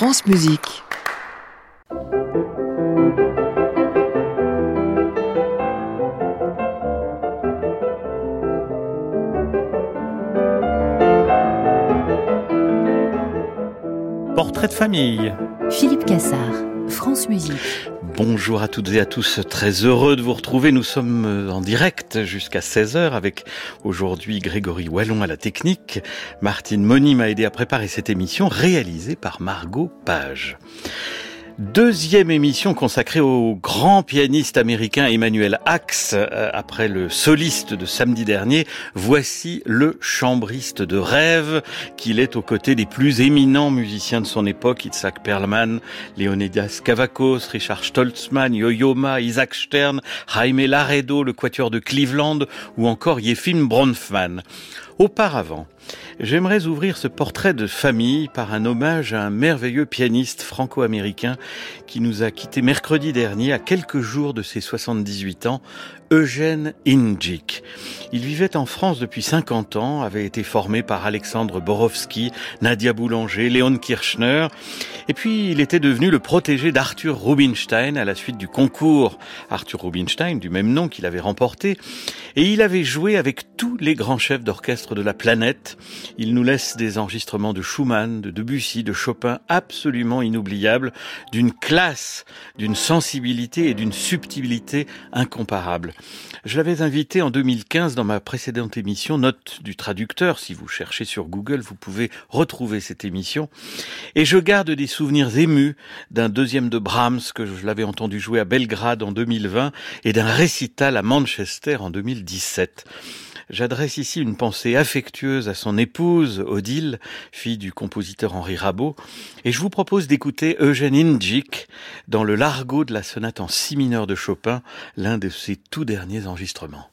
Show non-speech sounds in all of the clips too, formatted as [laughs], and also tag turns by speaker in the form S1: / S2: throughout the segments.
S1: France Musique.
S2: Portrait de famille.
S3: Philippe Cassard,
S2: Bonjour à toutes et à tous, très heureux de vous retrouver. Nous sommes en direct jusqu'à 16h avec aujourd'hui Grégory Wallon à la technique. Martine Moni m'a aidé à préparer cette émission réalisée par Margot Page. Deuxième émission consacrée au grand pianiste américain Emmanuel Axe. Euh, après le soliste de samedi dernier, voici le chambriste de rêve qu'il est aux côtés des plus éminents musiciens de son époque, Itzhak Perlman, Leonidas Kavakos, Richard Stoltzman, Yo-Yo Isaac Stern, Jaime Laredo, le quatuor de Cleveland ou encore Yefim Bronfman. Auparavant, j'aimerais ouvrir ce portrait de famille par un hommage à un merveilleux pianiste franco-américain qui nous a quittés mercredi dernier à quelques jours de ses 78 ans, Eugène Injik. Il vivait en France depuis 50 ans, avait été formé par Alexandre Borowski, Nadia Boulanger, Léon Kirchner, et puis il était devenu le protégé d'Arthur Rubinstein à la suite du concours Arthur Rubinstein, du même nom qu'il avait remporté, et il avait joué avec tous les grands chefs d'orchestre de la planète. Il nous laisse des enregistrements de Schumann, de Debussy, de Chopin absolument inoubliables, d'une classe, d'une sensibilité et d'une subtilité incomparables. Je l'avais invité en 2015 dans ma précédente émission Note du traducteur. Si vous cherchez sur Google, vous pouvez retrouver cette émission. Et je garde des souvenirs émus d'un deuxième de Brahms que je l'avais entendu jouer à Belgrade en 2020 et d'un récital à Manchester en 2017. J'adresse ici une pensée affectueuse à son épouse, Odile, fille du compositeur Henri Rabault, et je vous propose d'écouter Eugène Injik dans le largo de la sonate en si mineur de Chopin, l'un de ses tout derniers enregistrements.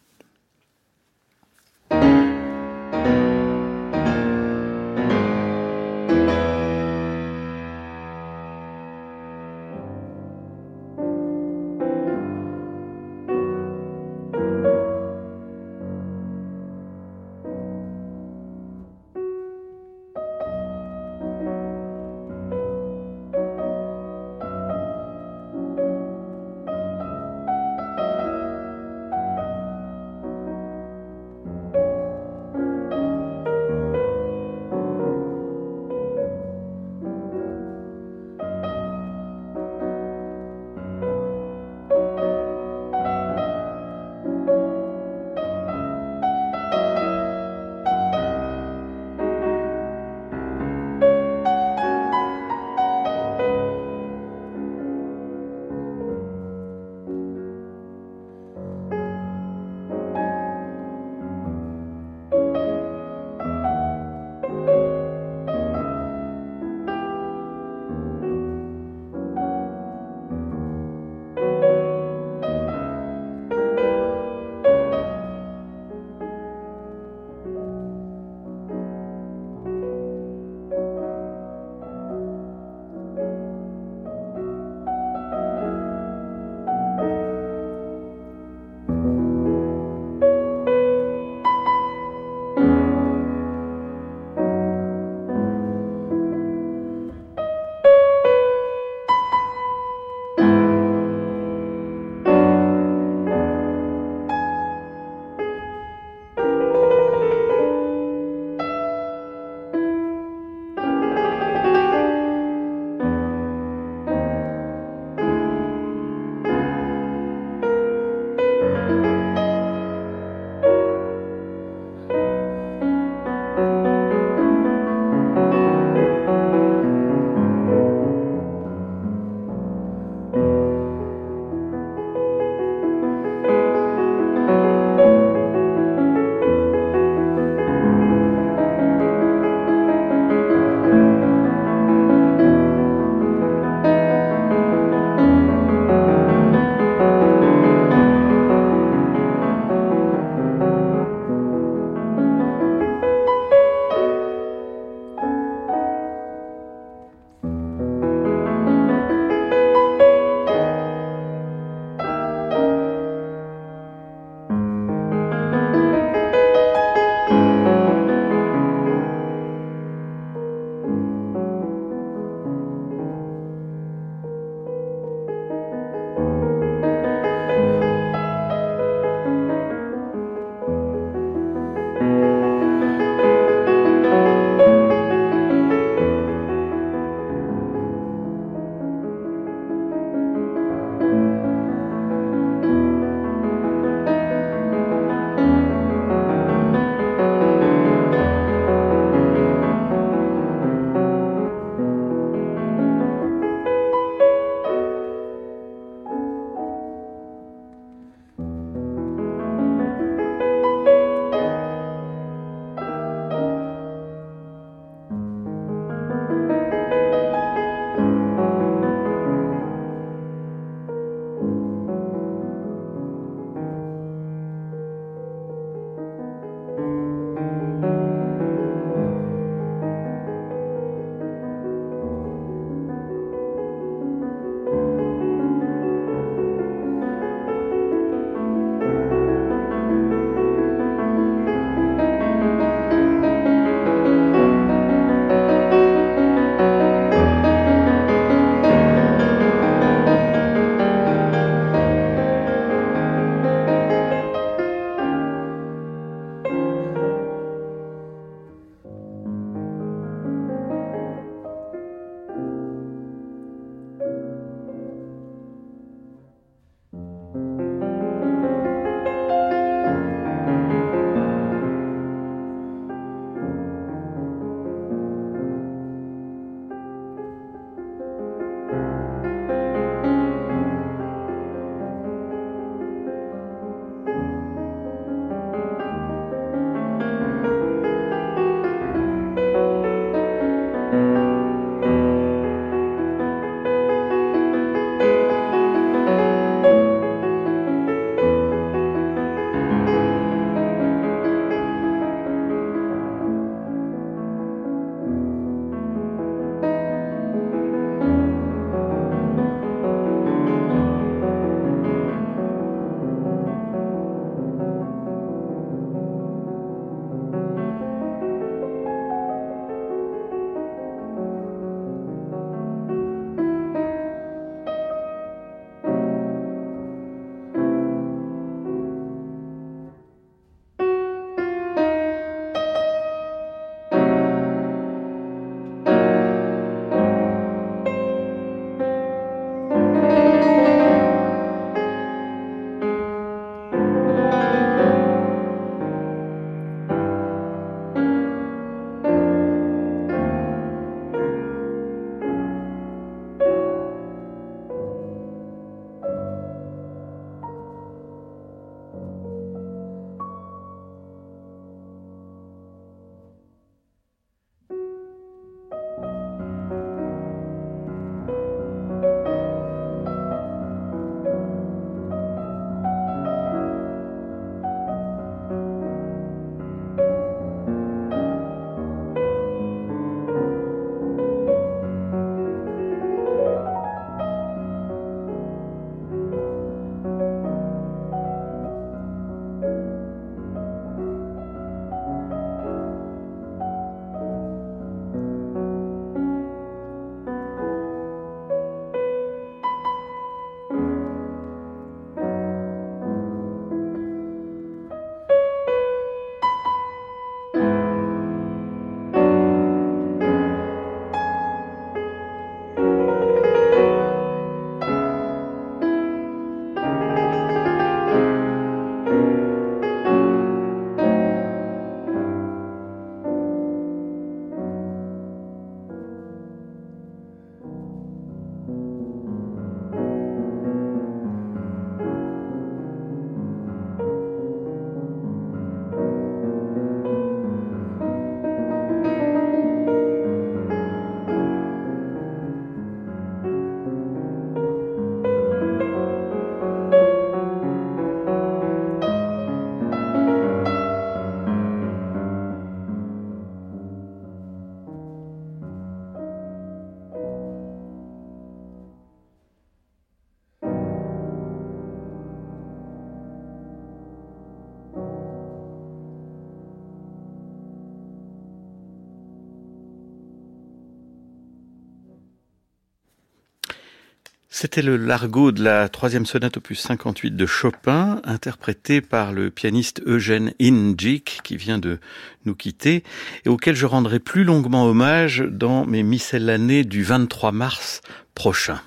S2: C'était le largo de la troisième sonate opus 58 de Chopin, interprété par le pianiste Eugène Injik, qui vient de nous quitter, et auquel je rendrai plus longuement hommage dans mes miscellanées du 23 mars prochain.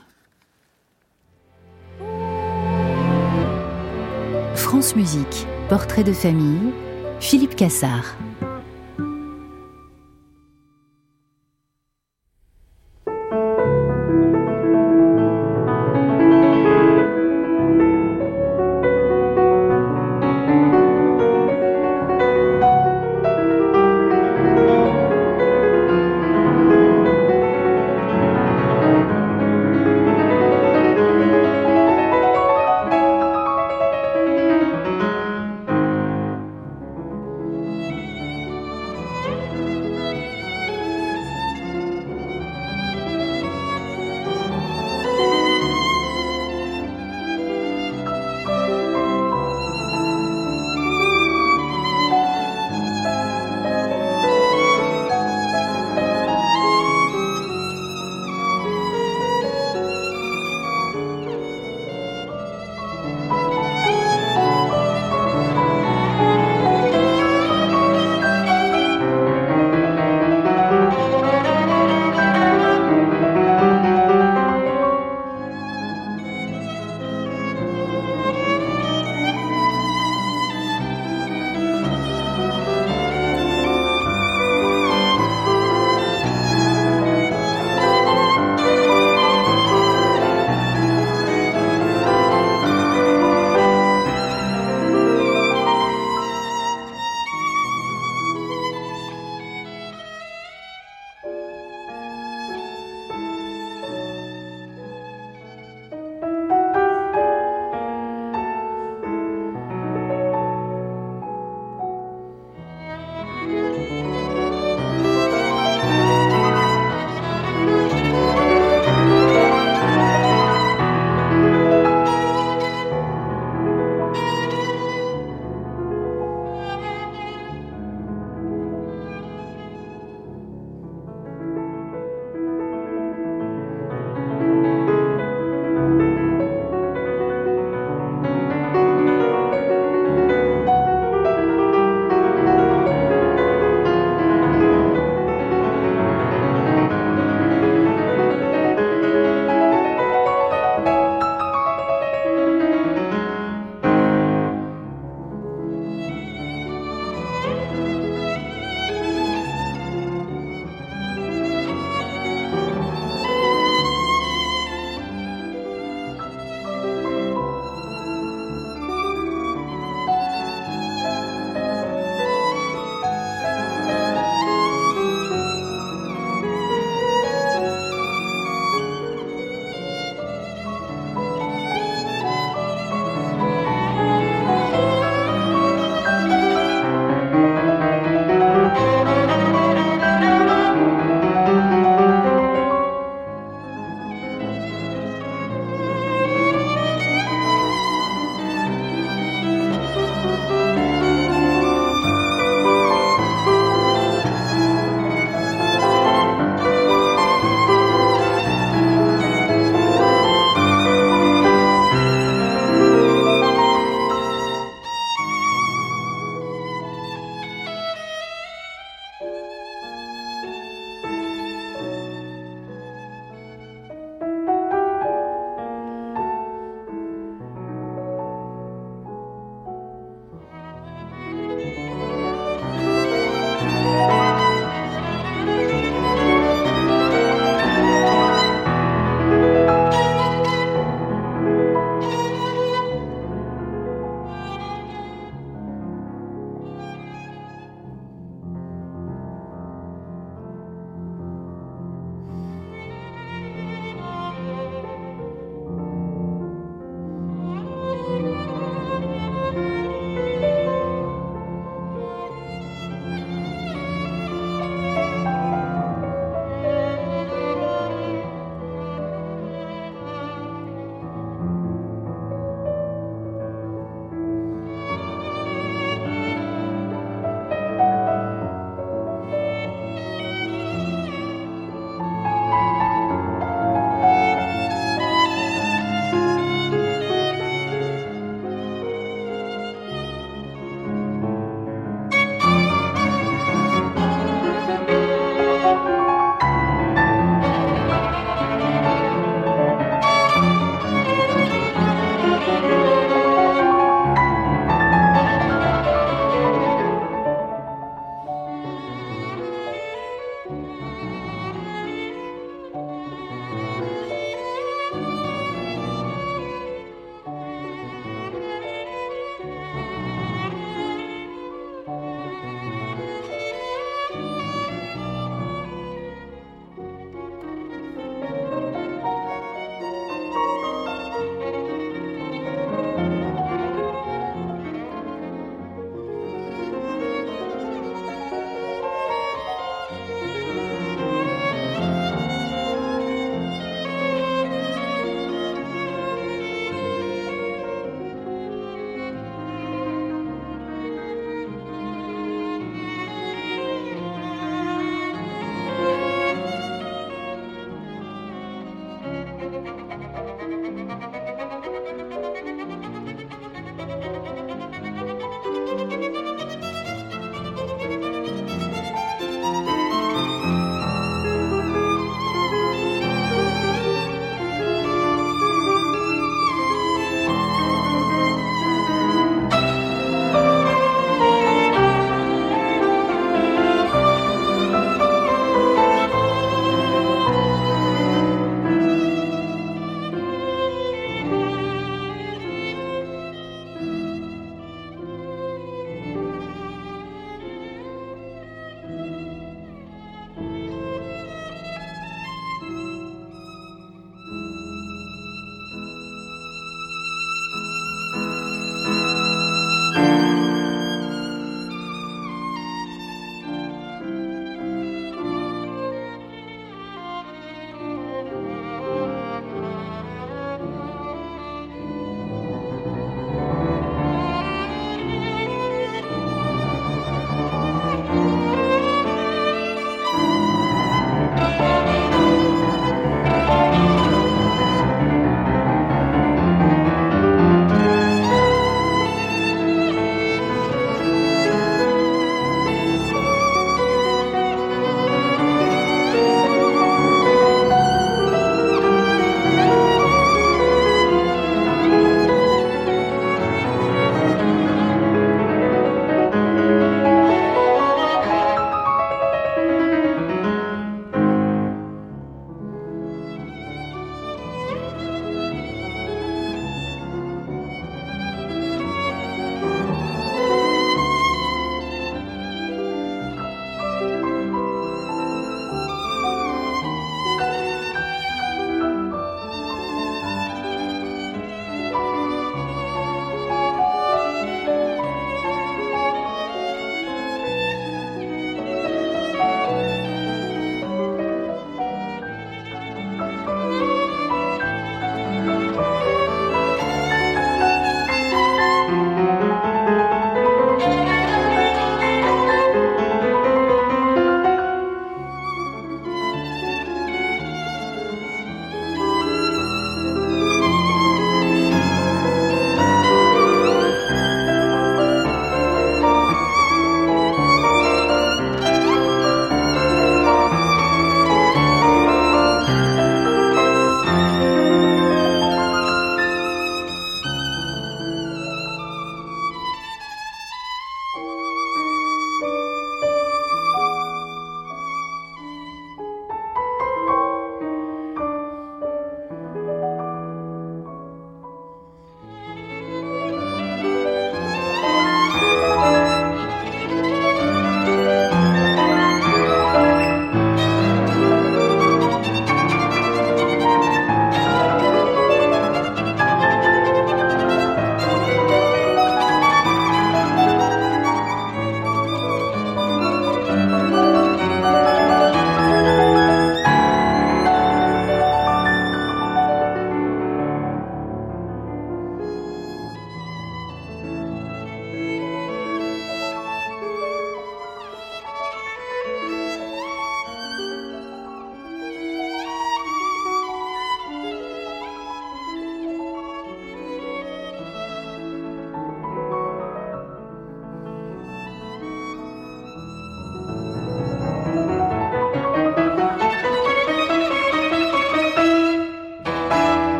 S3: France Musique, portrait de famille, Philippe Cassard.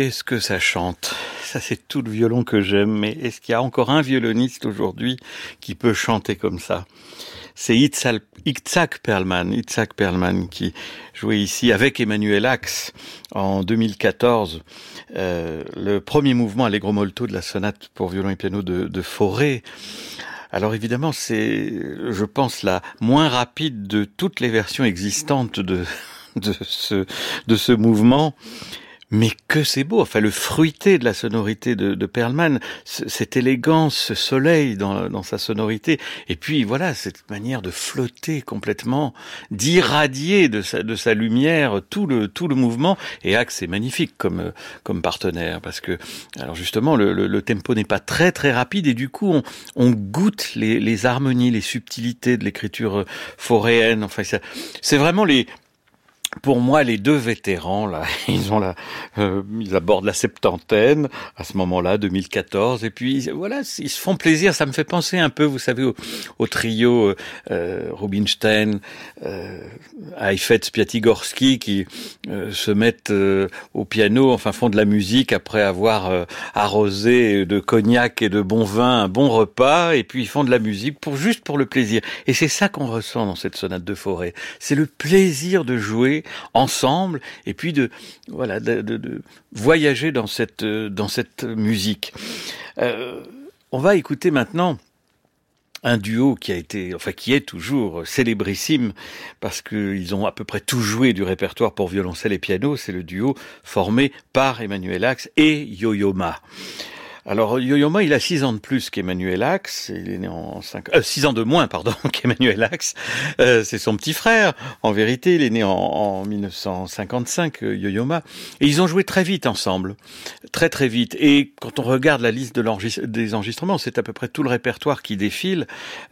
S2: Qu'est-ce que ça chante? Ça, c'est tout le violon que j'aime, mais est-ce qu'il y a encore un violoniste aujourd'hui qui peut chanter comme ça? C'est Itzhak Perlman, Itzhak Perlman qui jouait ici avec Emmanuel Axe en 2014 euh, le premier mouvement Allegro molto de la sonate pour violon et piano de, de Forêt. Alors évidemment, c'est, je pense, la moins rapide de toutes les versions existantes de, de ce, de ce mouvement. Mais que c'est beau, enfin le fruité de la sonorité de, Perlman, cette élégance, ce soleil dans, sa sonorité, et puis voilà cette manière de flotter complètement, d'irradier de sa, lumière tout le tout le mouvement. Et Axe est magnifique comme comme partenaire parce que alors justement le, tempo n'est pas très très rapide et du coup on, on goûte les, les harmonies, les subtilités de l'écriture foréenne. Enfin c'est vraiment les pour moi, les deux vétérans, là, [laughs] ils ont la, euh, ils abordent la septantaine à ce moment-là, 2014, et puis voilà, ils se font plaisir. Ça me fait penser un peu, vous savez, au, au trio euh, Rubinstein, euh, Heifetz, Piatigorsky, qui euh, se mettent euh, au piano, enfin font de la musique après avoir euh, arrosé de cognac et de bon vin un bon repas, et puis ils font de la musique pour juste pour le plaisir. Et c'est ça qu'on ressent dans cette sonate de forêt. C'est le plaisir de jouer ensemble et puis de voilà de, voyager dans cette dans cette musique. Euh, on va écouter maintenant un duo qui a été, enfin qui est toujours célébrissime parce qu'ils ont à peu près tout joué du répertoire pour violoncelle et piano. C'est le duo formé par Emmanuel Axe et Yo-Yo Ma. Alors Yo-Yo il a six ans de plus qu'Emmanuel Axe. Il est né en 5... Euh, six ans de moins, pardon, [laughs] qu'Emmanuel Axe. Euh, c'est son petit frère. En vérité, il est né en, en 1955, euh, Yo-Yo Et ils ont joué très vite ensemble, très très vite. Et quand on regarde la liste de des enregistrements, c'est à peu près tout le répertoire qui défile.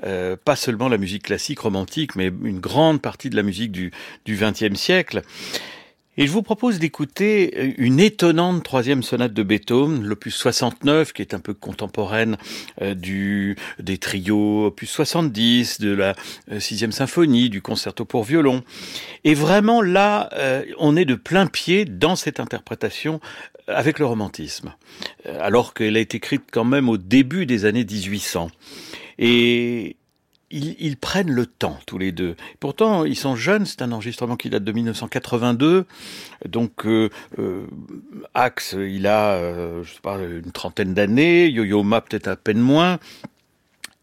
S2: Euh, pas seulement la musique classique, romantique, mais une grande partie de la musique du XXe siècle. Et je vous propose d'écouter une étonnante troisième sonate de Beethoven, l'opus 69, qui est un peu contemporaine euh, du, des trios opus 70, de la euh, sixième symphonie, du concerto pour violon. Et vraiment là, euh, on est de plein pied dans cette interprétation avec le romantisme, alors qu'elle a été écrite quand même au début des années 1800. Et ils, ils, prennent le temps tous les deux. Pourtant, ils sont jeunes. C'est un enregistrement qui date de 1982. Donc, euh, euh, Axe, il a, euh, je sais pas, une trentaine d'années. Yo-Yo Ma peut-être à peine moins.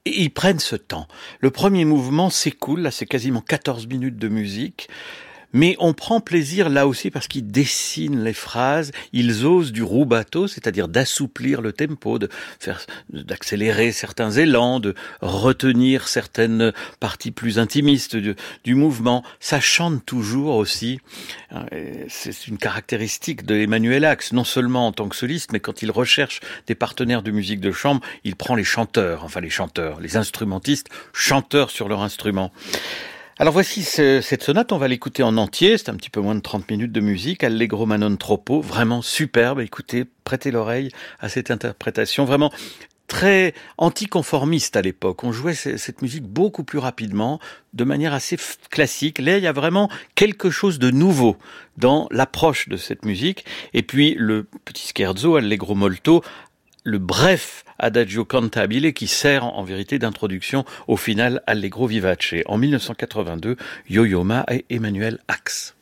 S2: Ils prennent ce temps. Le premier mouvement s'écoule. Là, c'est quasiment 14 minutes de musique. Mais on prend plaisir là aussi parce qu'ils dessinent les phrases, ils osent du rubato, c'est-à-dire d'assouplir le tempo, de faire, d'accélérer certains élans, de retenir certaines parties plus intimistes du, du mouvement. Ça chante toujours aussi. C'est une caractéristique de Emmanuel Axe, non seulement en tant que soliste, mais quand il recherche des partenaires de musique de chambre, il prend les chanteurs, enfin les chanteurs, les instrumentistes, chanteurs sur leur instrument. Alors voici ce, cette sonate, on va l'écouter en entier, c'est un petit peu moins de 30 minutes de musique, Allegro ma non troppo, vraiment superbe, écoutez, prêtez l'oreille à cette interprétation, vraiment très anticonformiste à l'époque. On jouait cette musique beaucoup plus rapidement, de manière assez classique. Là, il y a vraiment quelque chose de nouveau dans l'approche de cette musique. Et puis le petit scherzo, Allegro molto, le bref Adagio cantabile qui sert en vérité d'introduction au final Allegro vivace. En 1982, Yo-Yo Ma et Emmanuel Axe.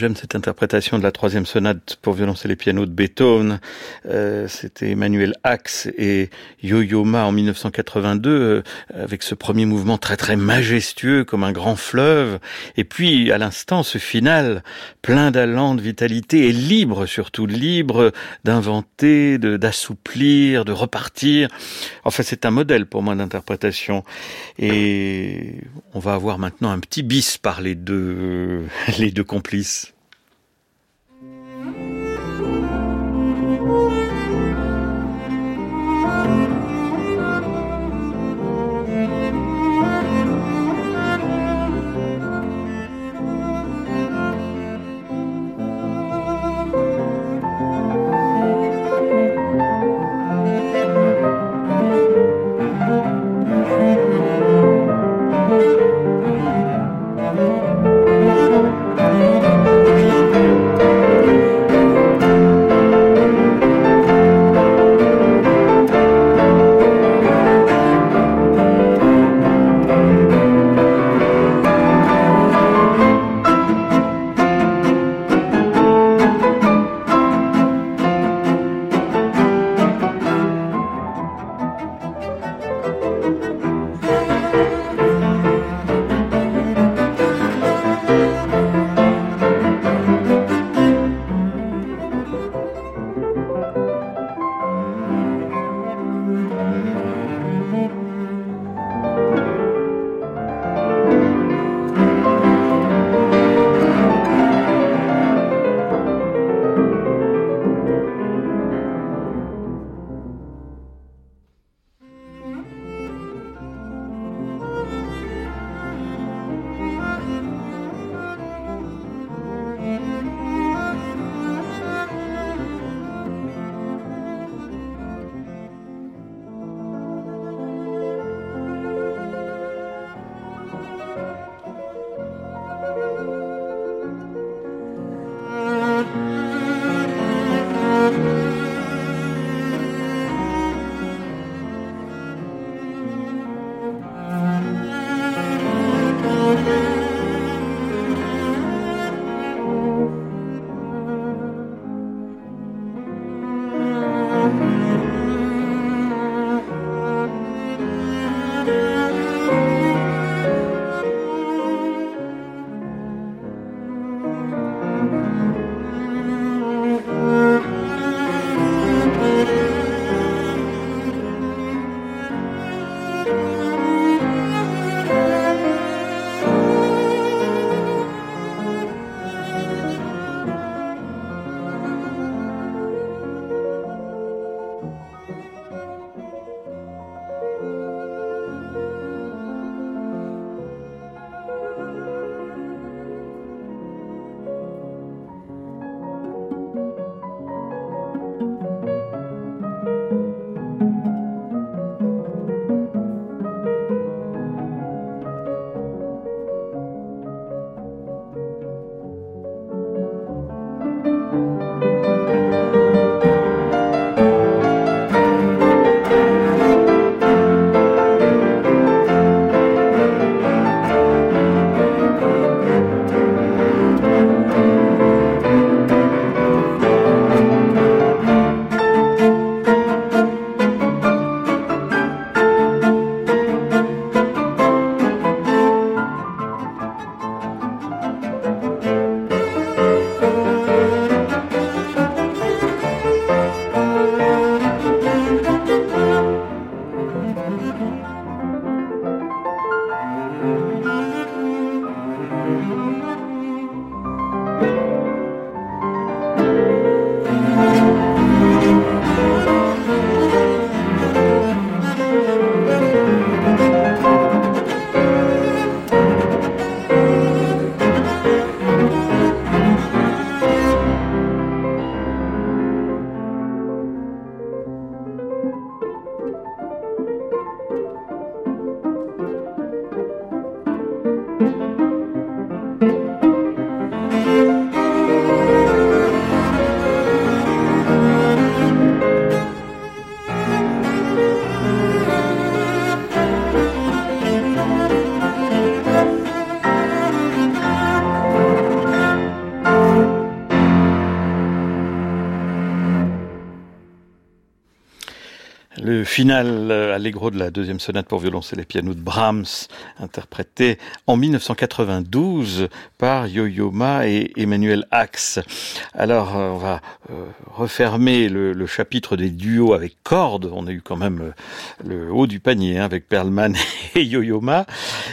S2: J'aime cette interprétation de la troisième sonate pour violoncer les pianos de Beethoven. Euh, C'était Emmanuel Axe et Yo-Yo Ma en 1982 euh, avec ce premier mouvement très très majestueux comme un grand fleuve. Et puis à l'instant ce final plein d'allant, de vitalité et libre surtout, libre d'inventer, d'assouplir, de, repartir. Enfin c'est un modèle pour moi d'interprétation. Et on va avoir maintenant un petit bis par les deux, [laughs] les deux complices. Final allegro de la deuxième sonate pour violoncelle et piano de Brahms, interprété en 1992 par Yo-Yo Ma et Emmanuel Axe. Alors, on va refermer le, chapitre des duos avec cordes. On a eu quand même le haut du panier hein, avec Perlman [laughs] et Yo-Yo Ma.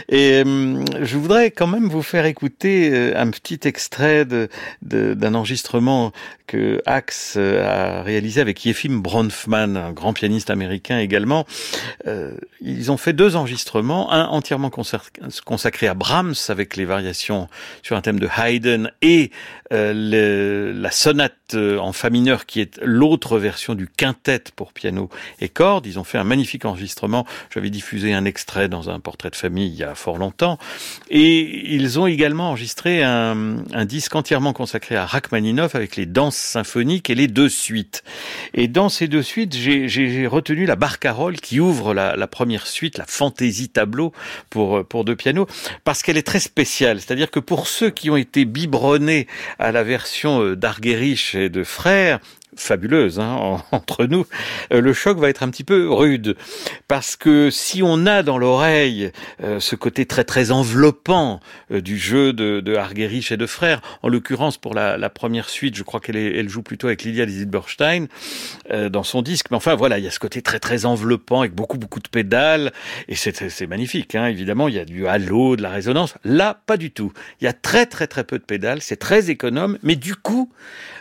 S2: Et je voudrais quand même vous faire écouter un petit extrait d'un de, enregistrement que Axe a réalisé avec Yefim Bronfman, un grand pianiste américain également. Euh, ils ont fait deux enregistrements, un entièrement consacré à Brahms avec les variations sur un de Haydn et euh, la sonate euh, en fa mineur qui est l'autre version du quintet pour piano et cordes. Ils ont fait un magnifique enregistrement. J'avais diffusé un extrait dans un portrait de famille il y a fort longtemps. Et ils ont également enregistré un, disque entièrement consacré à Rachmaninoff avec les danses symphoniques et les deux suites. Et dans ces deux suites, j'ai retenu la barcarolle qui ouvre la, la, première suite, la fantaisie tableau pour, pour deux pianos, parce qu'elle est très spéciale. C'est-à-dire que pour ceux qui ont été biberonnés à la version euh, d'Argerich et de Frères, fabuleuse hein, [laughs] entre nous, euh, le choc va être un petit peu rude. Parce que si on a dans l'oreille euh, ce côté très très enveloppant euh, du jeu de, de Argerich et de Frères, en l'occurrence pour la, première suite, je crois qu'elle elle joue plutôt avec Lydia Zilberstein dans son disque, mais enfin voilà, il y a ce côté très très enveloppant avec beaucoup beaucoup de pédales, et c'est magnifique, hein, évidemment, il y a du halo, de la résonance. Là, pas du tout. Il y a très très très peu de pédales, c'est très économe, mais du coup,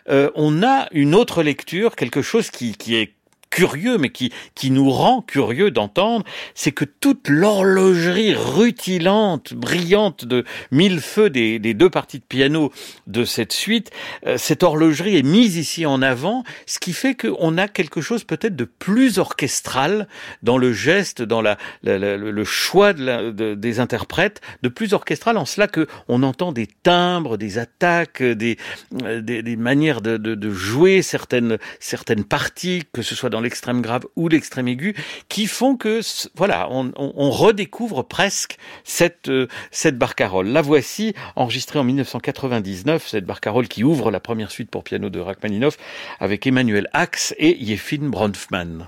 S2: on a une autre lecture, quelque chose qui, qui est curieux, mais qui, qui nous rend curieux d'entendre, c'est que toute l'horlogerie rutilante, brillante de mille feux des, des, deux parties de piano de cette suite, euh, cette horlogerie est mise ici en avant, ce qui fait qu'on a quelque chose peut-être de plus orchestral dans le geste, dans la, le choix de des interprètes, de plus orchestral en cela que on entend des timbres, des attaques, des, euh, des, manières de, de, de jouer certaines, certaines parties, que ce soit dans l'extrême grave ou l'extrême aigu, qui font que voilà, on, redécouvre presque cette euh, cette barcarolle. La voici enregistrée en 1999, cette barcarolle qui ouvre la première suite pour piano de Rachmaninoff avec Emmanuel Axe et Yefin Bronfman.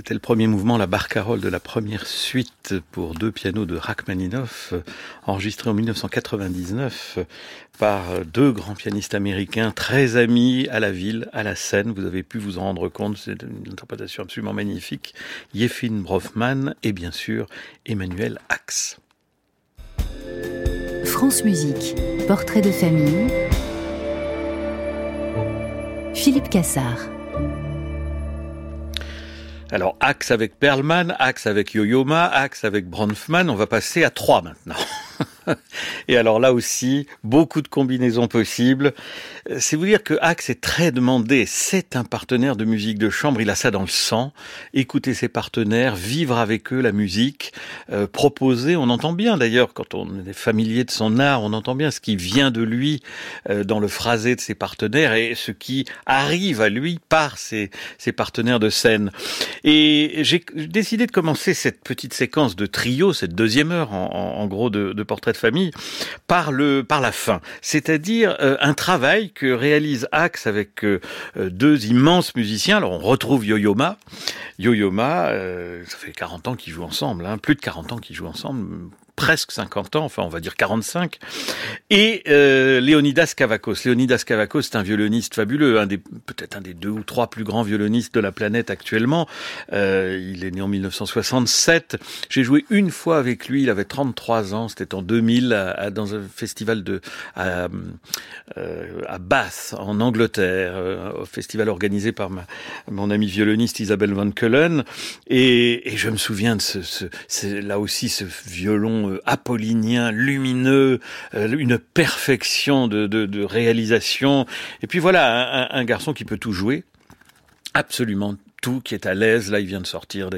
S2: C'était le premier mouvement, la barcarolle de la première suite pour deux pianos de Rachmaninoff, enregistré en 1999 par deux grands pianistes américains très amis à la ville, à la scène. Vous avez pu vous en rendre compte, c'est une interprétation absolument magnifique. Yefin Brofman et bien sûr Emmanuel Axe.
S3: France Musique, portrait de famille. Philippe Cassard.
S2: Alors, axe avec Perlman, axe avec Yo-Yo-Ma, axe avec Bronfman, on va passer à trois maintenant. [laughs] [laughs] Et alors là aussi, beaucoup de combinaisons possibles. C'est vous dire que Axe est très demandé. C'est un partenaire de musique de chambre. Il a ça dans le sang. Écouter ses partenaires, vivre avec eux la musique, euh, proposer. On entend bien d'ailleurs quand on est familier de son art, on entend bien ce qui vient de lui euh, dans le phrasé de ses partenaires et ce qui arrive à lui par ses, partenaires de scène. Et j'ai décidé de commencer cette petite séquence de trio, cette deuxième heure en, en, gros de, de portrait de famille, par le par la fin, c'est-à-dire euh, un travail que réalise Axe avec euh, euh, deux immenses musiciens. Alors on retrouve Yo-Yo Ma. Yo-Yo Ma, ça fait 40 ans qu'ils jouent ensemble, hein, plus de 40 ans qu'ils jouent ensemble, presque 50 ans, enfin on va dire 45, et euh, Leonidas Kavakos. Leonidas Kavakos, c'est un violoniste fabuleux, un des peut-être un des deux ou trois plus grands violonistes de la planète actuellement. Euh, il est né en 1967. J'ai joué une fois avec lui, il avait 33 ans, c'était en 2000 à, dans un festival de à, euh, à Bath en Angleterre, euh, au festival organisé par ma, mon ami violoniste Isabelle Van Keulen, et, et je me souviens de ce, ce là aussi ce violon euh, apollinien, lumineux, euh, une perfection de, réalisation. Et puis voilà, un, un garçon qui peut tout jouer, absolument tout, qui est à l'aise. Là, il vient de sortir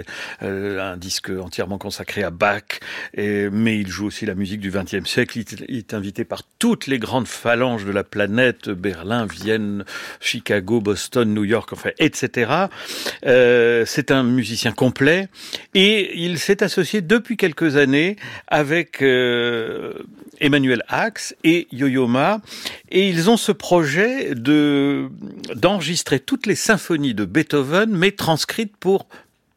S2: euh, un disque entièrement consacré à Bach, et, mais il joue aussi la musique du XXe siècle. Il, il, est invité par toutes les grandes phalanges de la planète, Berlin, Vienne, Chicago, Boston, New York, enfin, etc. Euh, c'est un musicien complet, et il s'est associé depuis quelques années avec euh, Emmanuel Axe et Yo-Yo Ma, et ils ont ce projet de d'enregistrer toutes les symphonies de Beethoven, mais transcrites pour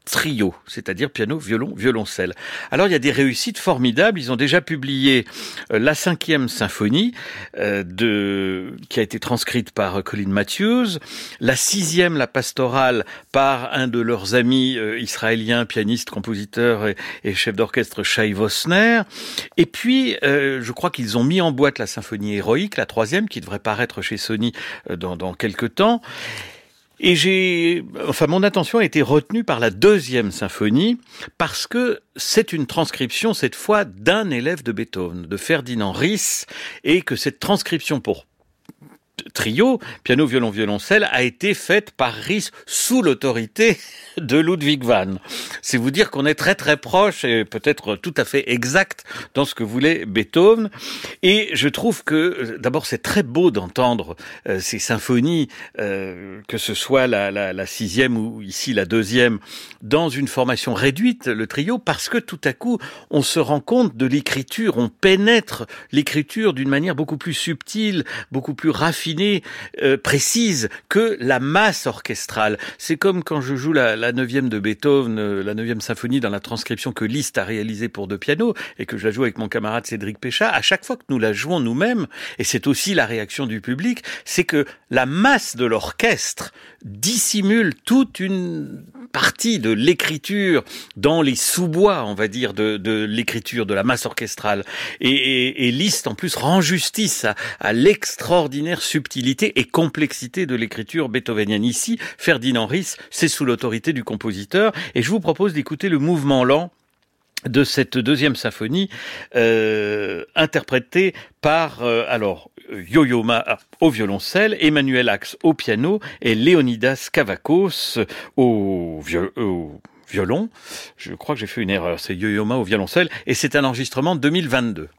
S2: trio, c'est-à-dire piano, violon, violoncelle. Alors il y a des réussites formidables. Ils ont déjà publié euh, la cinquième symphonie euh, qui a été transcrite par euh, Colin Matthews, la sixième, la pastorale, par un de leurs amis euh, israéliens, pianiste, compositeur et, chef d'orchestre Shai Vosner. Et puis je crois qu'ils ont mis en boîte la symphonie héroïque, la troisième, qui devrait paraître chez Sony dans quelques temps. Et j'ai, enfin, mon attention a été retenue par la deuxième symphonie parce que c'est une transcription cette fois d'un élève de Beethoven, de Ferdinand Ries, et que cette transcription pour trio, piano, violon, violoncelle, a été faite par Ries sous l'autorité de Ludwig van. C'est vous dire qu'on est très très proche et peut-être tout à fait exact dans ce que voulait Beethoven. Et je trouve que d'abord c'est très beau d'entendre euh, ces symphonies, euh, que ce soit la, sixième ou ici la deuxième, dans une formation réduite, le trio, parce que tout à coup on se rend compte de l'écriture, on pénètre l'écriture d'une manière beaucoup plus subtile, beaucoup plus raffinée, euh, précise que la masse orchestrale. C'est comme quand je joue la, la neuvième de Beethoven, euh, la neuvième symphonie dans la transcription que Liszt a réalisée pour deux pianos et que je la joue avec mon camarade Cédric Péchat, à chaque fois que nous la jouons nous-mêmes, et c'est aussi la réaction du public, c'est que la masse de l'orchestre dissimule toute une partie de l'écriture dans les sous-bois, on va dire, de, de l'écriture, de la masse orchestrale. Et, et, et Liszt, en plus, rend justice à, à l'extraordinaire et complexité de l'écriture beethovenienne. Ici, Ferdinand Ries, c'est sous l'autorité du compositeur, et je vous propose d'écouter le mouvement lent de cette deuxième symphonie euh, interprétée par euh, alors Yo-Yo Ma au violoncelle, Emmanuel Axe au piano et Leonidas Kavakos au, au violon. Je crois que j'ai fait une erreur, c'est Yo-Yo Ma au violoncelle et c'est un enregistrement 2022.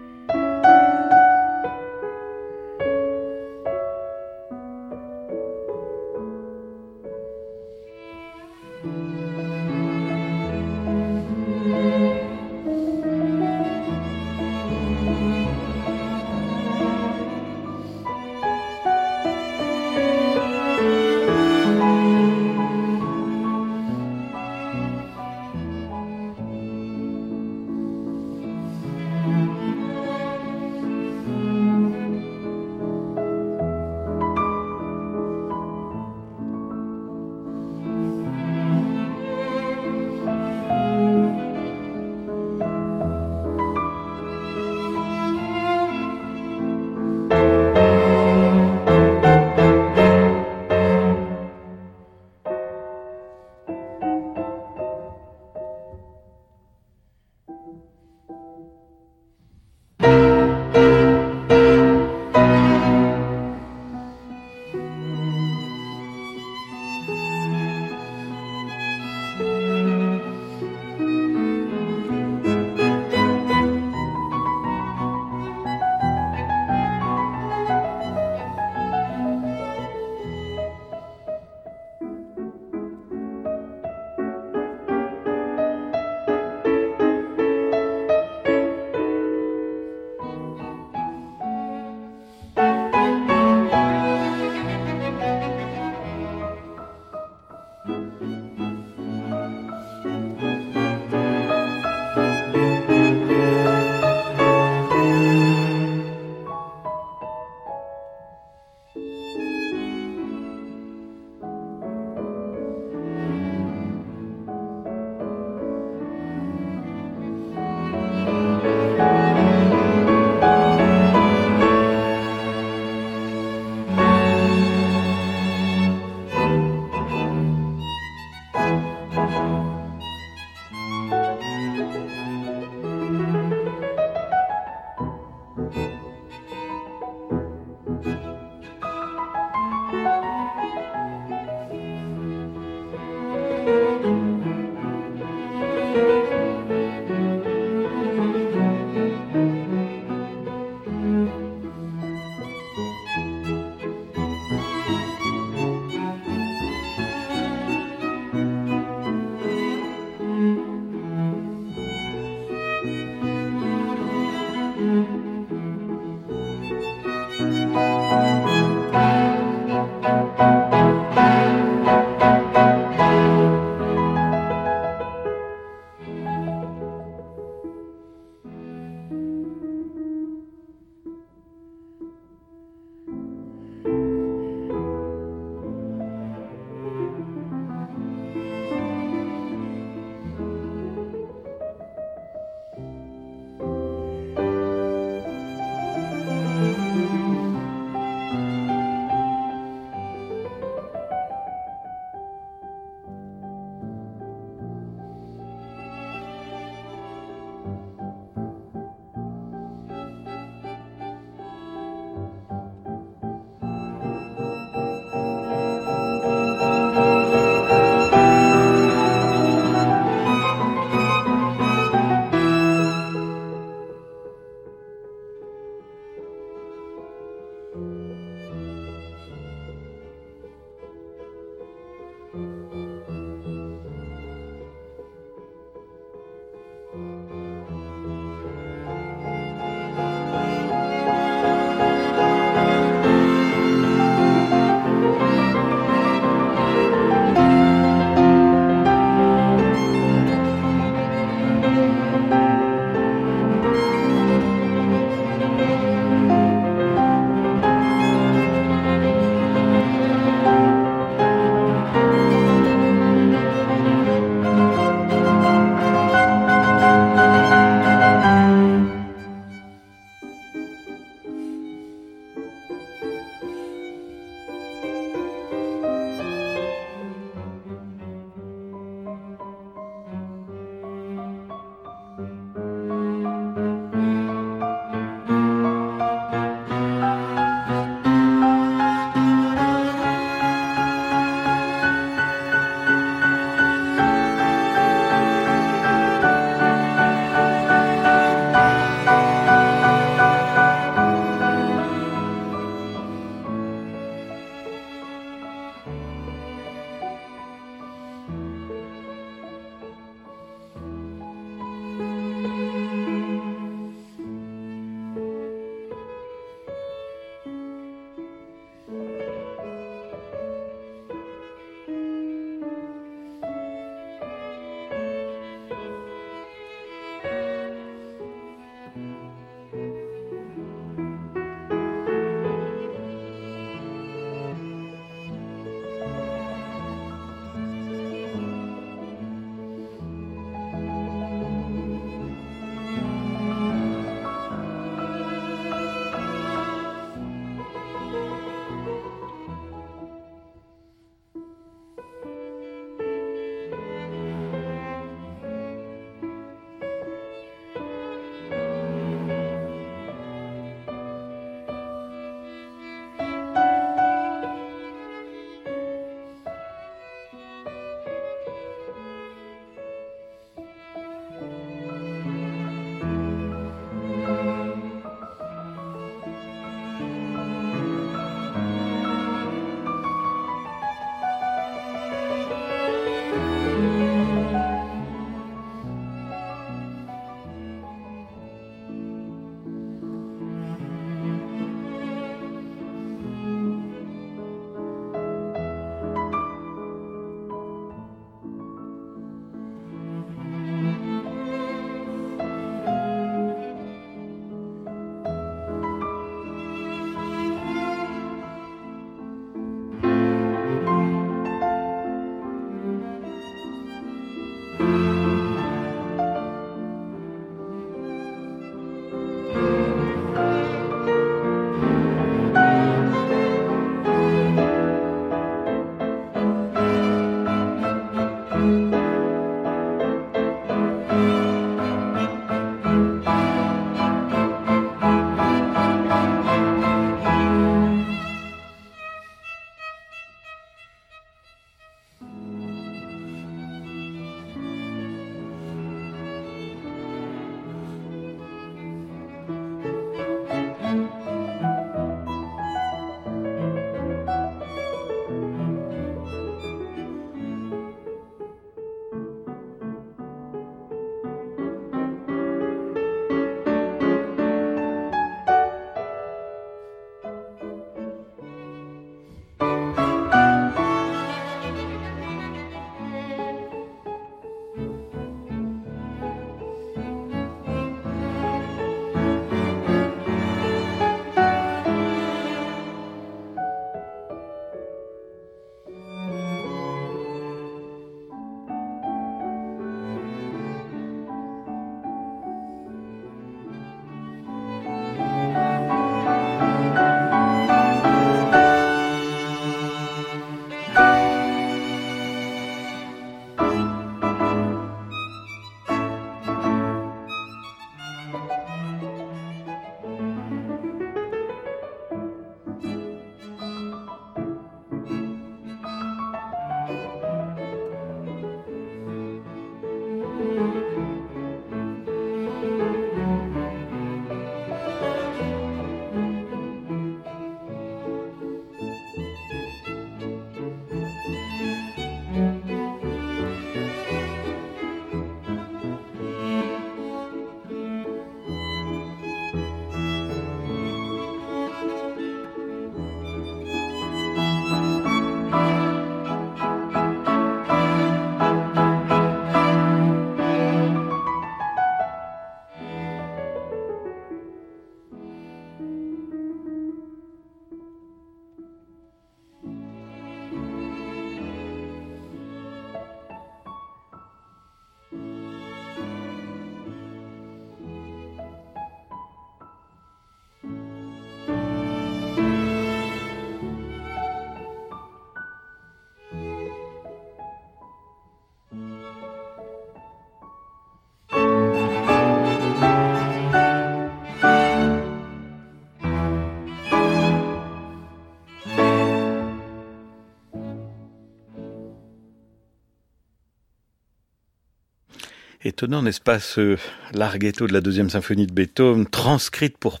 S2: Étonnant, n'est-ce pas, ce larghetto de la deuxième symphonie de Beethoven, transcrite pour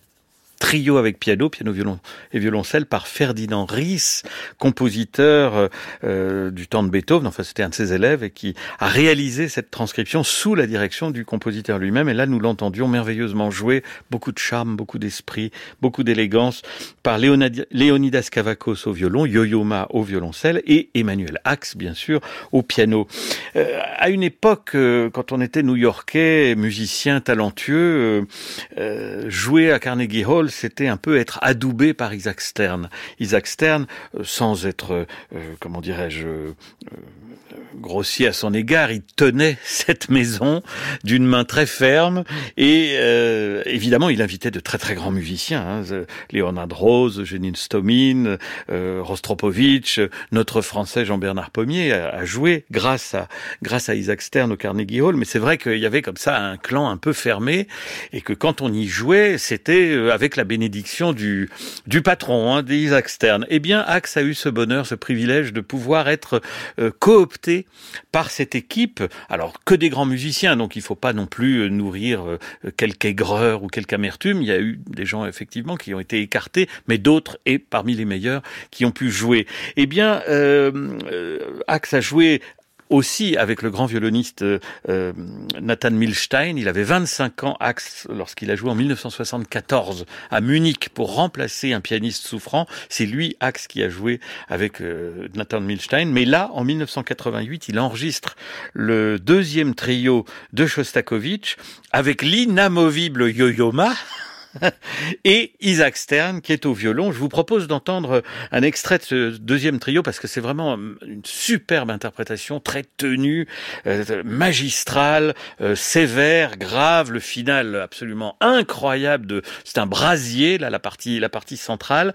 S2: trio avec piano, piano violon et violoncelle par Ferdinand Ries, compositeur euh, euh, du temps de Beethoven. Enfin, c'était un de ses élèves et qui a réalisé cette transcription sous la direction du compositeur lui-même. Et là, nous l'entendions merveilleusement jouer, beaucoup de charme, beaucoup d'esprit, beaucoup d'élégance par Léonidas Kavakos au violon, Yo-Yo Ma au violoncelle et Emmanuel Axe, bien sûr, au piano. Euh, à une époque, quand on était new-yorkais, musicien talentueux, jouer à Carnegie Hall, c'était un peu être adoubé par Isaac Stern. Isaac Stern, euh, sans être, euh, comment dirais-je, euh, grossier à son égard, il tenait [laughs] cette maison d'une main très ferme et évidemment il invitait de très très grands musiciens, hein, Leonard Rose, Janine Stomin, Rostropovitch, notre français Jean-Bernard Pommier a, joué grâce à grâce à Isaac Stern au Carnegie Hall, mais c'est vrai qu'il y avait comme ça un clan un peu fermé et que quand on y jouait, c'était avec la bénédiction du, du patron, hein, d'Isaac Stern. Eh bien, Axe a eu ce bonheur, ce privilège de pouvoir être euh, coopté par cette équipe. Alors, que des grands musiciens, donc il ne faut pas non plus euh, nourrir euh, quelque aigreur ou quelque amertume. Il y a eu des gens, effectivement, qui ont été écartés, mais d'autres, et parmi les meilleurs, qui ont pu jouer. Eh bien, Axe a joué aussi avec le grand violoniste euh, euh, Nathan Milstein. Il avait 25 ans, Axe, lorsqu'il a joué en 1974 à Munich pour remplacer un pianiste souffrant. C'est lui, Axe, qui a joué avec euh, Nathan Milstein. Mais là, en 1988, il enregistre le deuxième trio de Shostakovich avec l'inamovible Yo-Yo Ma. [laughs] et Isaac Stern qui est au violon. Je vous propose d'entendre un extrait de ce deuxième trio parce que c'est vraiment une superbe interprétation, très tenue, euh, magistrale, euh, sévère, grave, le final absolument incroyable de, c'est un brasier, là, la partie, la partie centrale.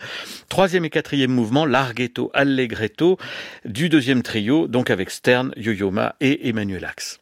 S2: Troisième et quatrième mouvement, larghetto, allegretto du deuxième trio, donc avec Stern, Yo-Yo et Emmanuel Axe.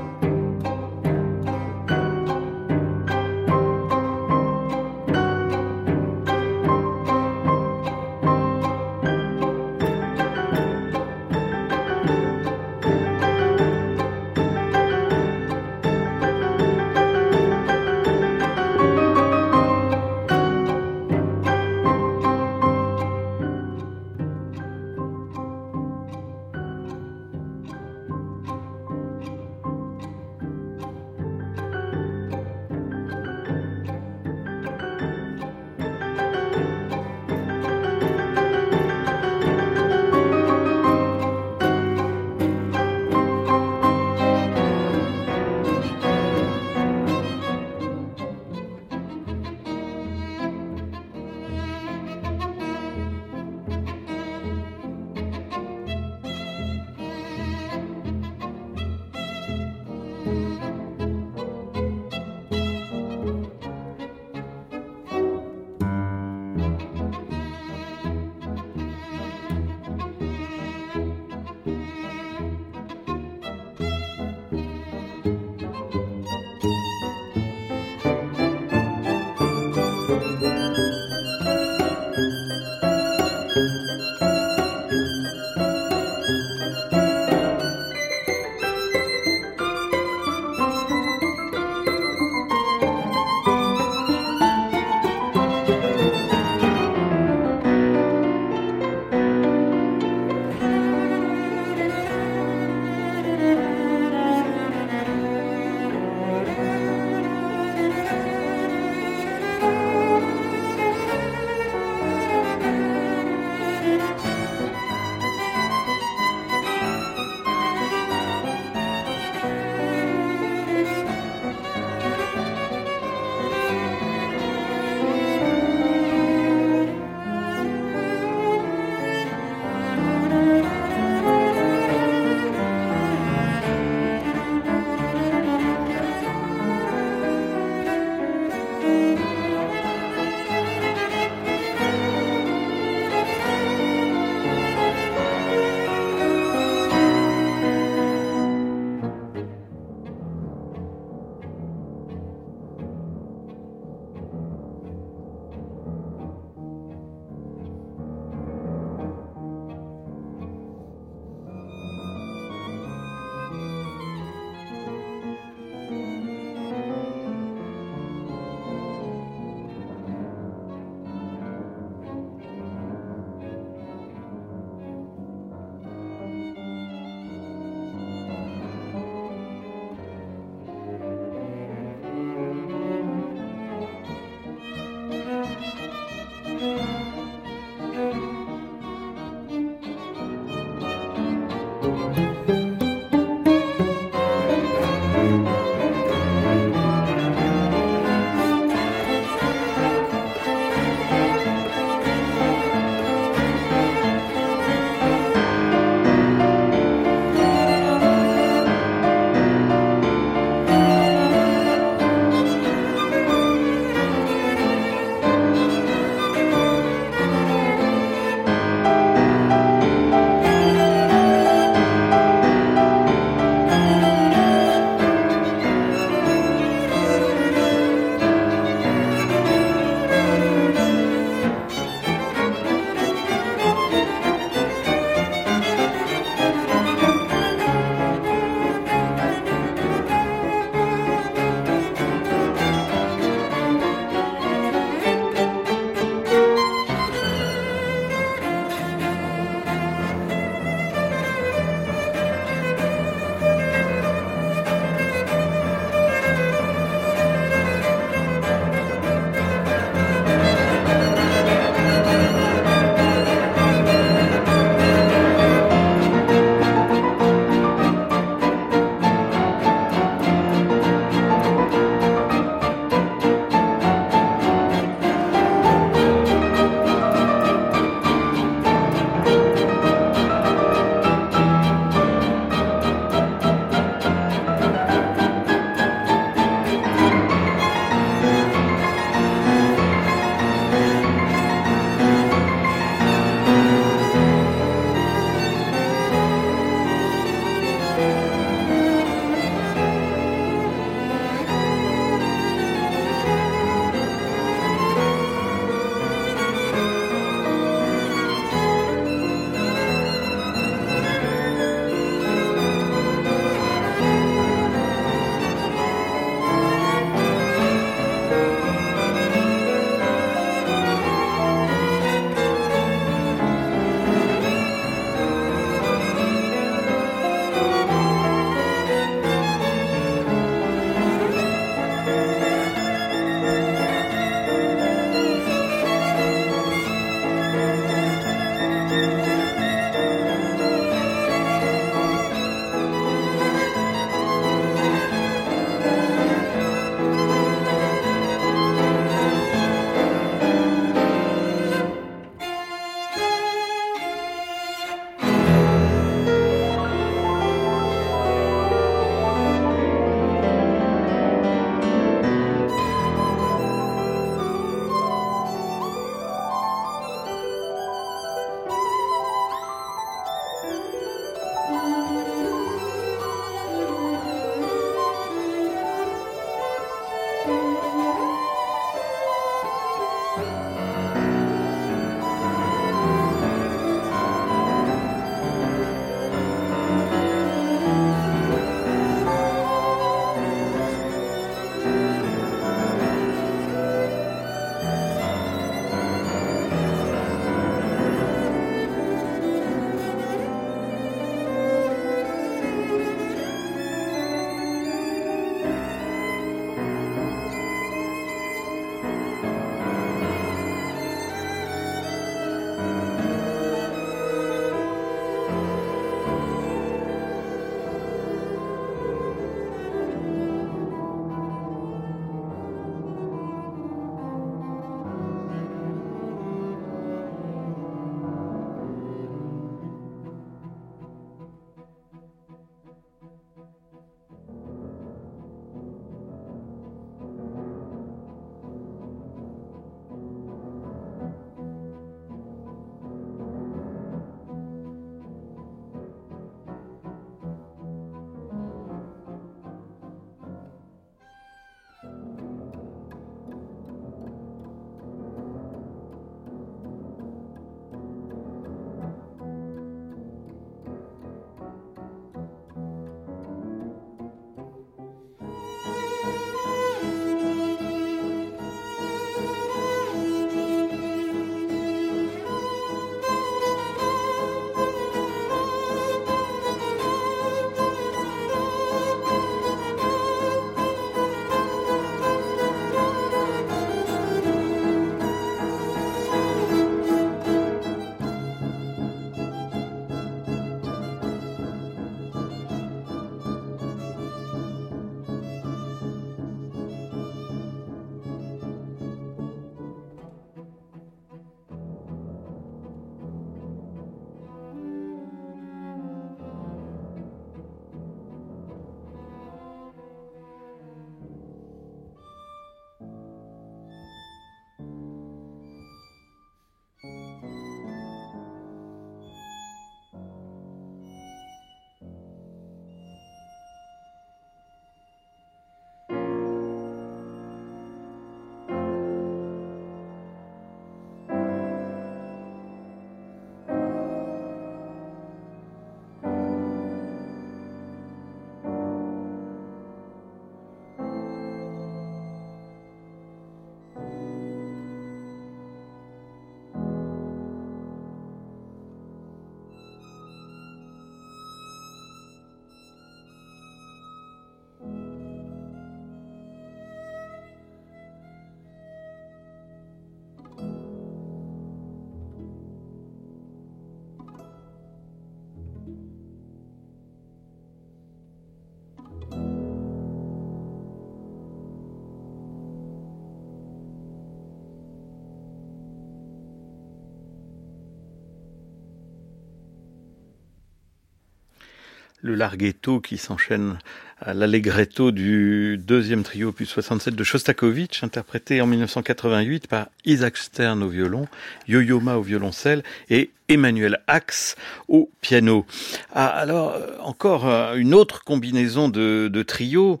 S2: Le larghetto qui s'enchaîne à l'allegretto du deuxième trio opus 67 de Shostakovich, interprété en 1988 par Isaac Stern au violon, Yo-Yo Ma au violoncelle et Emmanuel Axe au piano. Ah, alors, euh, encore euh, une autre combinaison de, trio,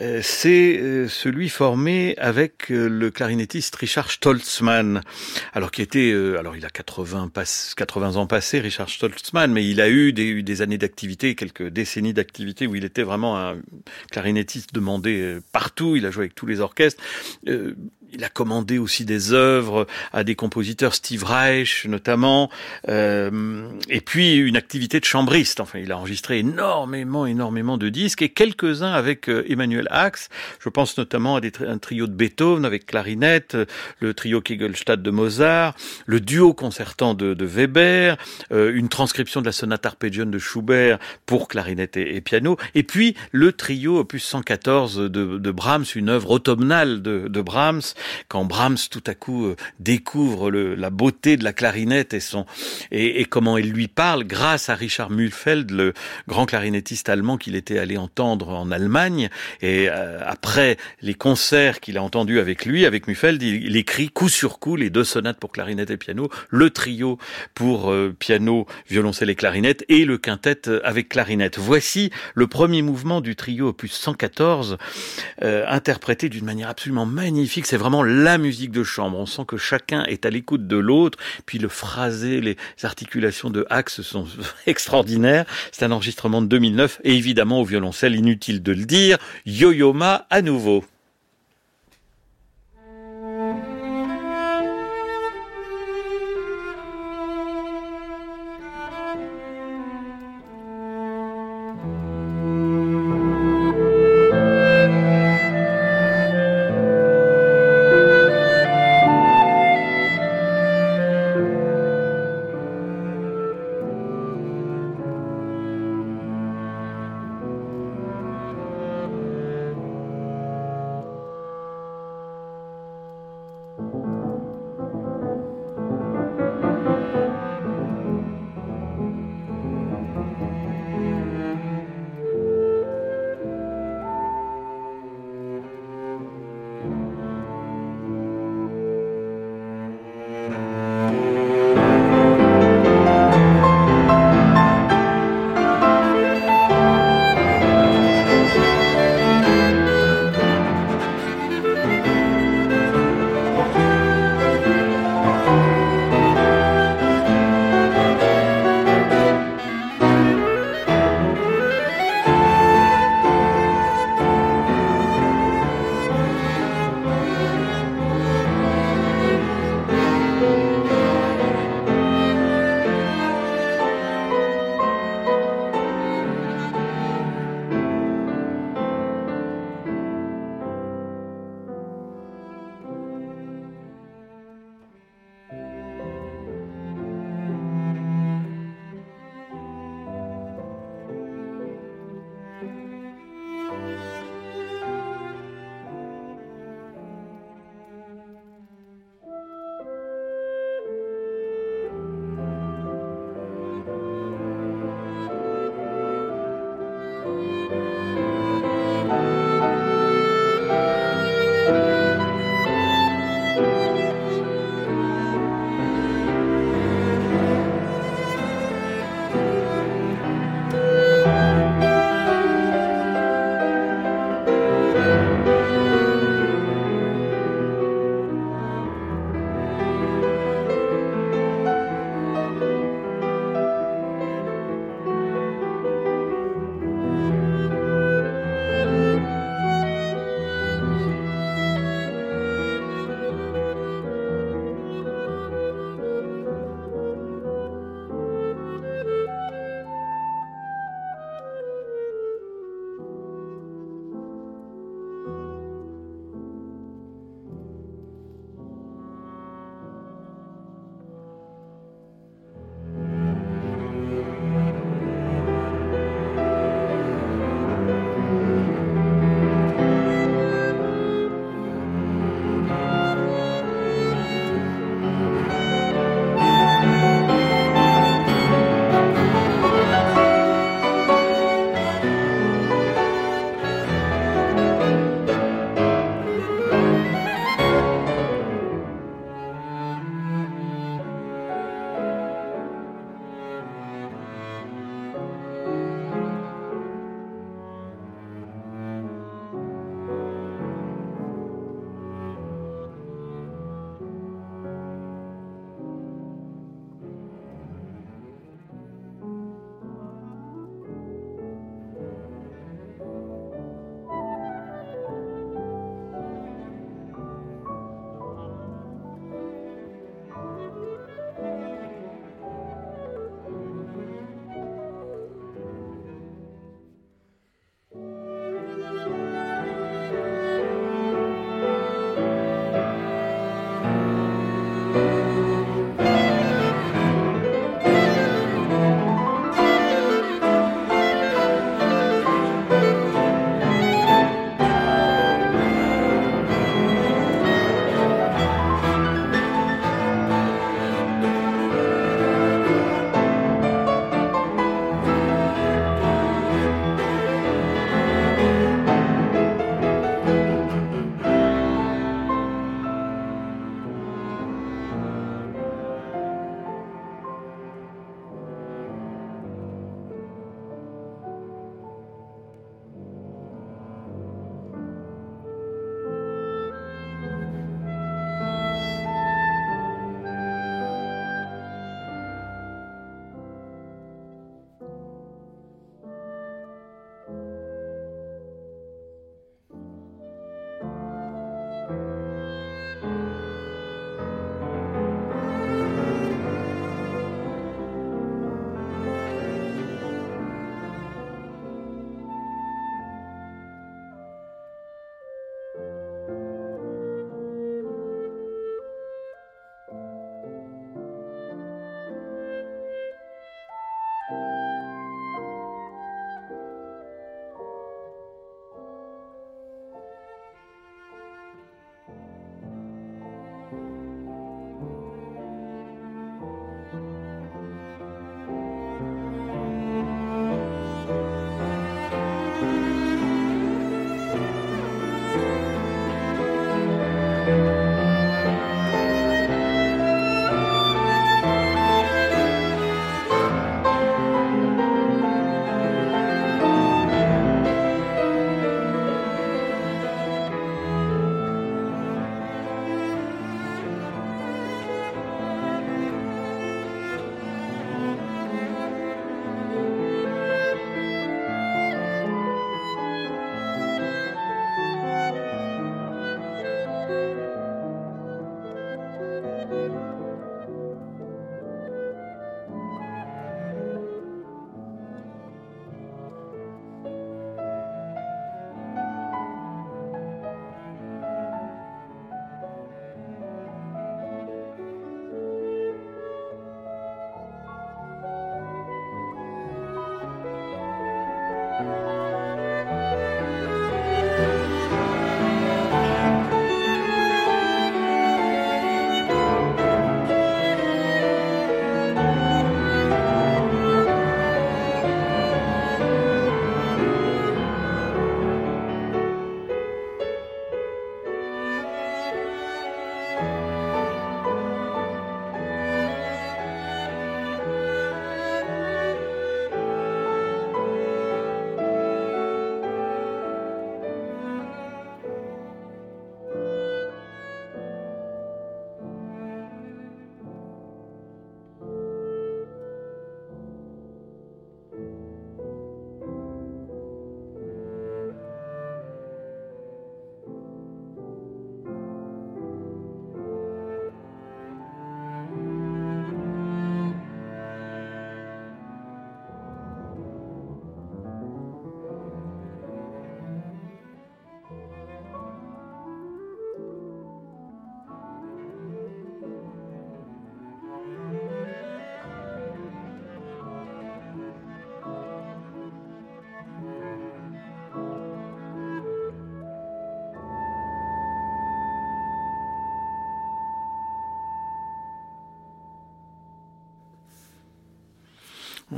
S2: euh, c'est celui formé avec le clarinettiste Richard Stoltzmann. Alors, qui était, alors il a 80, 80 ans passés, Richard Stoltzmann, mais il a eu des années d'activité, quelques décennies d'activité où il était vraiment un clarinettiste demandé partout, il a joué avec tous les orchestres il a commandé aussi des œuvres à des compositeurs, Steve Reich notamment, euh, et puis une activité de chambriste. Enfin, il a enregistré énormément, énormément de disques et quelques-uns avec euh, Emmanuel Axe. Je pense notamment à des un trio de Beethoven avec clarinette, le trio Kegelstadt de Mozart, le duo concertant de, Weber, euh, une transcription de la sonate arpégione de Schubert pour clarinette et, piano, et puis le trio opus 114 de, Brahms, une œuvre automnale de Brahms quand Brahms tout à coup euh, découvre le, la beauté de la clarinette et son et, et, comment elle lui parle grâce à Richard Mühlfeld, le grand clarinettiste allemand qu'il était allé entendre en Allemagne. Et euh, après les concerts qu'il a entendus avec lui, avec Mühlfeld, il, il, écrit coup sur coup les deux sonates pour clarinette et piano, le trio pour euh, piano, violoncelle et clarinette et le quintet avec clarinette. Voici le premier mouvement du trio opus 114 interprété d'une manière absolument magnifique. C'est vraiment la musique de chambre. On sent que chacun est à l'écoute de l'autre. Puis le phrasé, les articulations de Axe sont [laughs] extraordinaires. C'est un enregistrement de 2009 et évidemment au violoncelle, inutile de le dire, Yo-Yo-Ma à nouveau.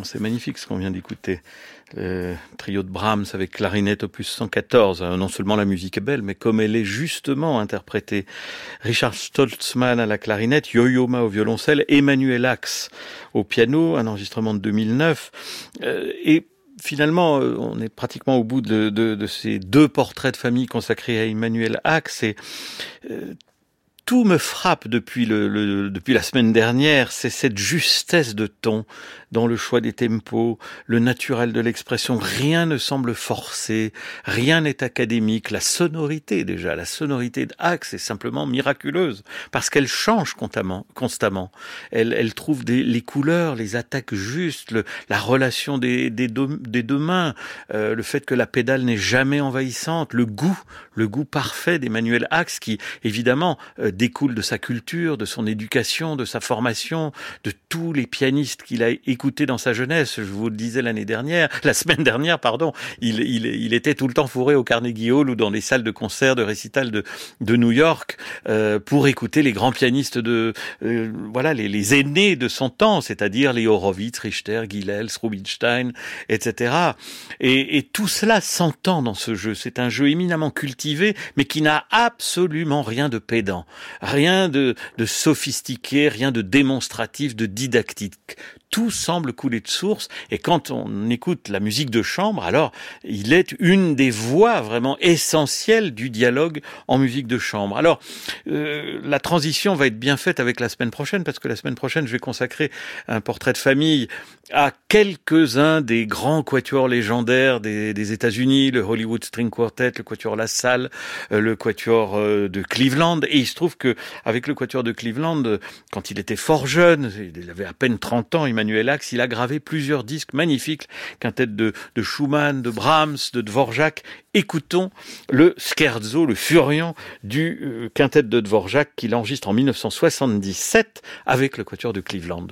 S2: C'est magnifique ce qu'on vient d'écouter. Le trio de Brahms avec clarinette opus 114. Non seulement la musique est belle, mais comme elle est justement interprétée. Richard Stoltzmann à la clarinette, Yo-Yo Ma au violoncelle, Emmanuel Axe au piano, un enregistrement de 2009. Euh, et finalement, euh, on est pratiquement au bout de, ces deux portraits de famille consacrés à Emmanuel Axe. Euh, tout me frappe depuis, le, depuis la semaine dernière, c'est cette justesse de ton dans le choix des tempos, le naturel de l'expression. Rien ne semble forcé, rien n'est académique. La sonorité déjà, la sonorité d'Axe est simplement miraculeuse parce qu'elle change constamment. constamment. Elle, elle trouve des, les couleurs, les attaques justes, le, la relation des, des, deux, des deux mains, euh, le fait que la pédale n'est jamais envahissante, le goût, le goût parfait d'Emmanuel Axe qui évidemment euh, découle de sa culture, de son éducation, de sa formation, de tous les pianistes qu'il a écoutés dans sa jeunesse. Je vous le disais l'année dernière, [laughs] la semaine dernière, pardon, il, il, il, était tout le temps fourré au Carnegie Hall ou dans les salles de concert, de récital de, de New York euh, pour écouter les grands pianistes de, euh, voilà, les, les, aînés de son temps, c'est-à-dire les Horowitz, Richter, Gilels, Rubinstein, etc. Et, et tout cela s'entend dans ce jeu. C'est un jeu éminemment cultivé, mais qui n'a absolument rien de pédant rien de, de sophistiqué, rien de démonstratif, de didactique tout semble couler de source. Et quand on écoute la musique de chambre, alors il est une des voix vraiment essentielles du dialogue en musique de chambre. Alors euh, la transition va être bien faite avec la semaine prochaine parce que la semaine prochaine je vais consacrer un portrait de famille à quelques-uns des grands quatuors légendaires des, États-Unis, le Hollywood String Quartet, le quatuor La Salle, euh, le quatuor euh, de Cleveland. Et il se trouve que avec le quatuor de Cleveland, quand il était fort jeune, il avait à peine 30 ans, Emmanuel Axe, il a gravé plusieurs disques magnifiques, quintet de, Schumann, de Brahms, de Dvorak. Écoutons le scherzo, le furion du euh, quintet de Dvorak qu'il enregistre en 1977 avec le quatuor de Cleveland.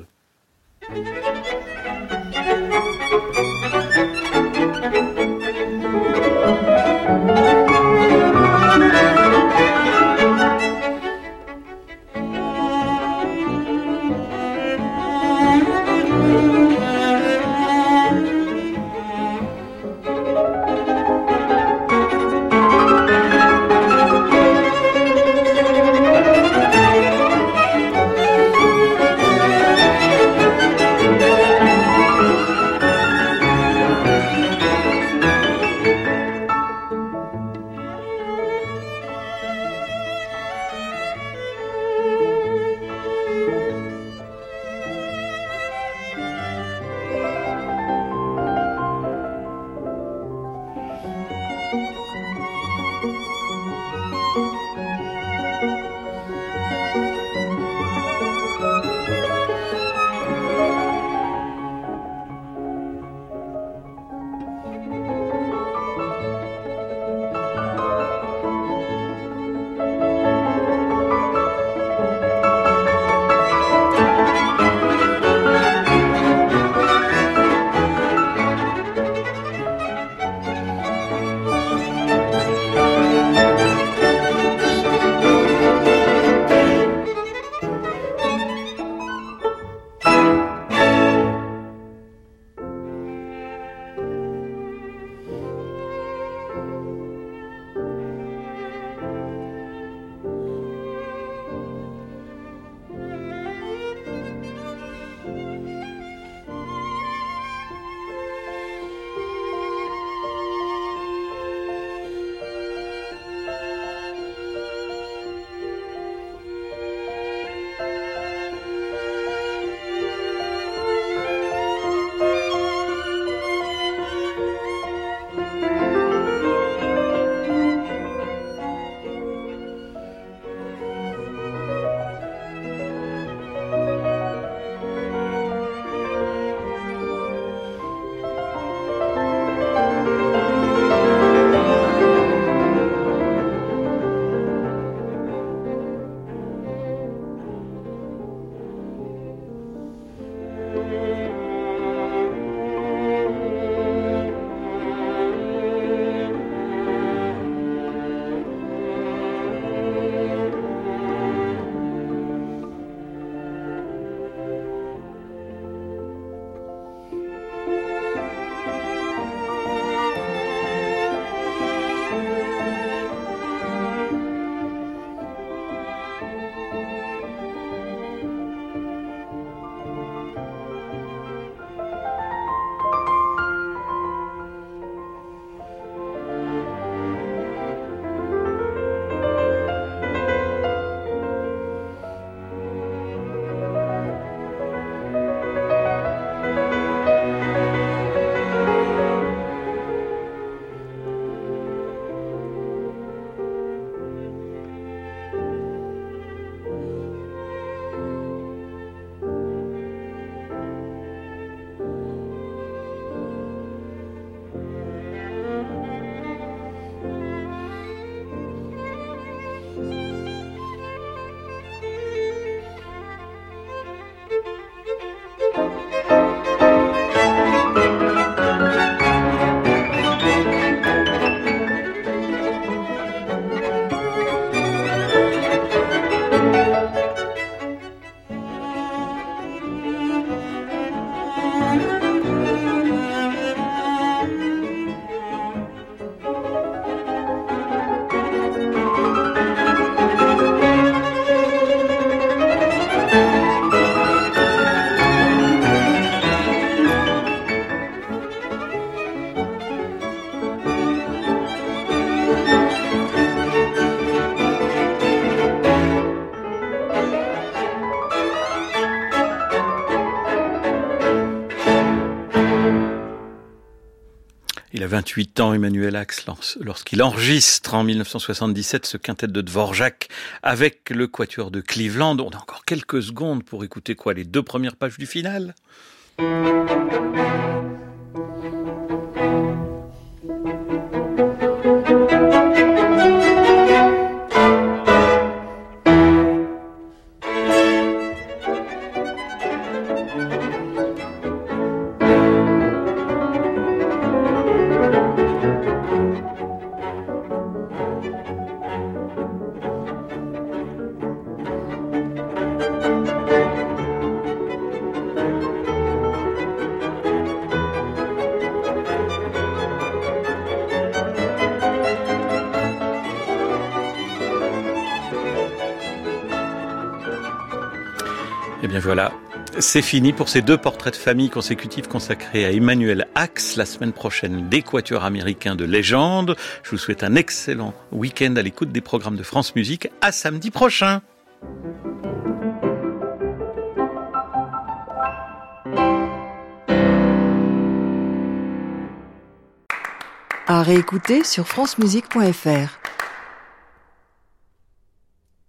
S2: A 28 ans, Emmanuel Axe, lorsqu'il enregistre en 1977 ce quintet de Dvorak avec le quatuor de Cleveland. On a encore quelques secondes pour écouter quoi Les deux premières pages du final? C'est fini pour ces deux portraits de famille consécutifs consacrés à Emmanuel Axe. La semaine prochaine, des quatuors américains de légende. Je vous souhaite un excellent week-end à l'écoute des programmes de France Musique. À samedi prochain.
S1: À réécouter sur francemusique.fr.